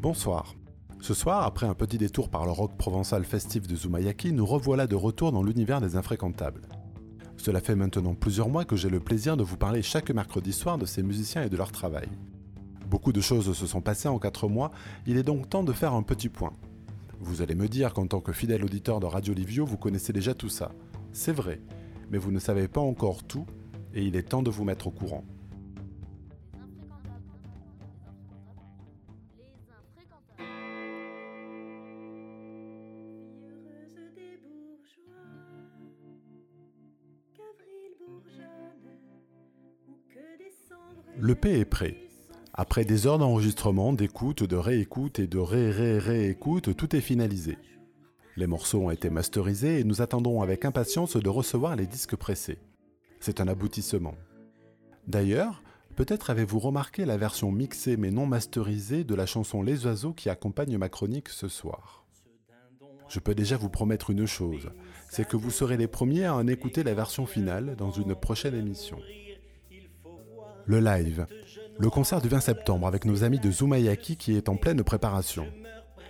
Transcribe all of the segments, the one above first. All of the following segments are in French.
Bonsoir. Ce soir, après un petit détour par le rock provençal festif de Zumayaki, nous revoilà de retour dans l'univers des infréquentables. Cela fait maintenant plusieurs mois que j'ai le plaisir de vous parler chaque mercredi soir de ces musiciens et de leur travail. Beaucoup de choses se sont passées en 4 mois, il est donc temps de faire un petit point. Vous allez me dire qu'en tant que fidèle auditeur de Radio Livio, vous connaissez déjà tout ça. C'est vrai, mais vous ne savez pas encore tout, et il est temps de vous mettre au courant. Le P est prêt. Après des heures d'enregistrement, d'écoute, de réécoute et de ré-ré-réécoute, tout est finalisé. Les morceaux ont été masterisés et nous attendons avec impatience de recevoir les disques pressés. C'est un aboutissement. D'ailleurs, peut-être avez-vous remarqué la version mixée mais non masterisée de la chanson Les Oiseaux qui accompagne ma chronique ce soir. Je peux déjà vous promettre une chose, c'est que vous serez les premiers à en écouter la version finale dans une prochaine émission. Le live. Le concert du 20 septembre avec nos amis de Zumayaki qui est en pleine préparation.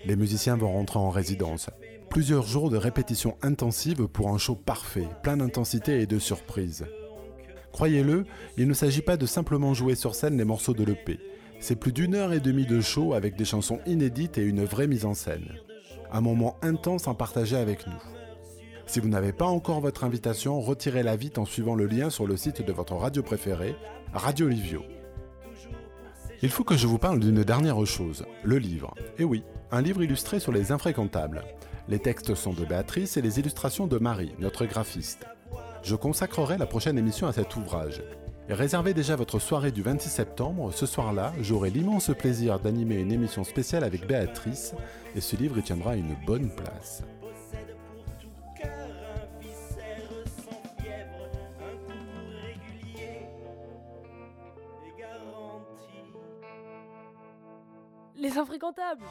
Les musiciens vont rentrer en résidence. Plusieurs jours de répétitions intensives pour un show parfait, plein d'intensité et de surprises. Croyez-le, il ne s'agit pas de simplement jouer sur scène les morceaux de l'EP. C'est plus d'une heure et demie de show avec des chansons inédites et une vraie mise en scène. Un moment intense à partager avec nous. Si vous n'avez pas encore votre invitation, retirez-la vite en suivant le lien sur le site de votre radio préférée, Radio Livio. Il faut que je vous parle d'une dernière chose, le livre. Et oui, un livre illustré sur les infréquentables. Les textes sont de Béatrice et les illustrations de Marie, notre graphiste. Je consacrerai la prochaine émission à cet ouvrage. Réservez déjà votre soirée du 26 septembre, ce soir-là, j'aurai l'immense plaisir d'animer une émission spéciale avec Béatrice, et ce livre y tiendra une bonne place. Les infréquentables.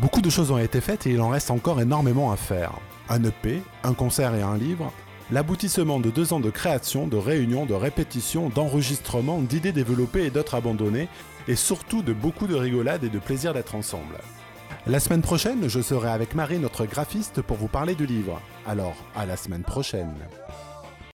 Beaucoup de choses ont été faites et il en reste encore énormément à faire. Un EP, un concert et un livre, l'aboutissement de deux ans de création, de réunions, de répétitions, d'enregistrements, d'idées développées et d'autres abandonnées, et surtout de beaucoup de rigolades et de plaisir d'être ensemble. La semaine prochaine, je serai avec Marie, notre graphiste, pour vous parler du livre. Alors, à la semaine prochaine.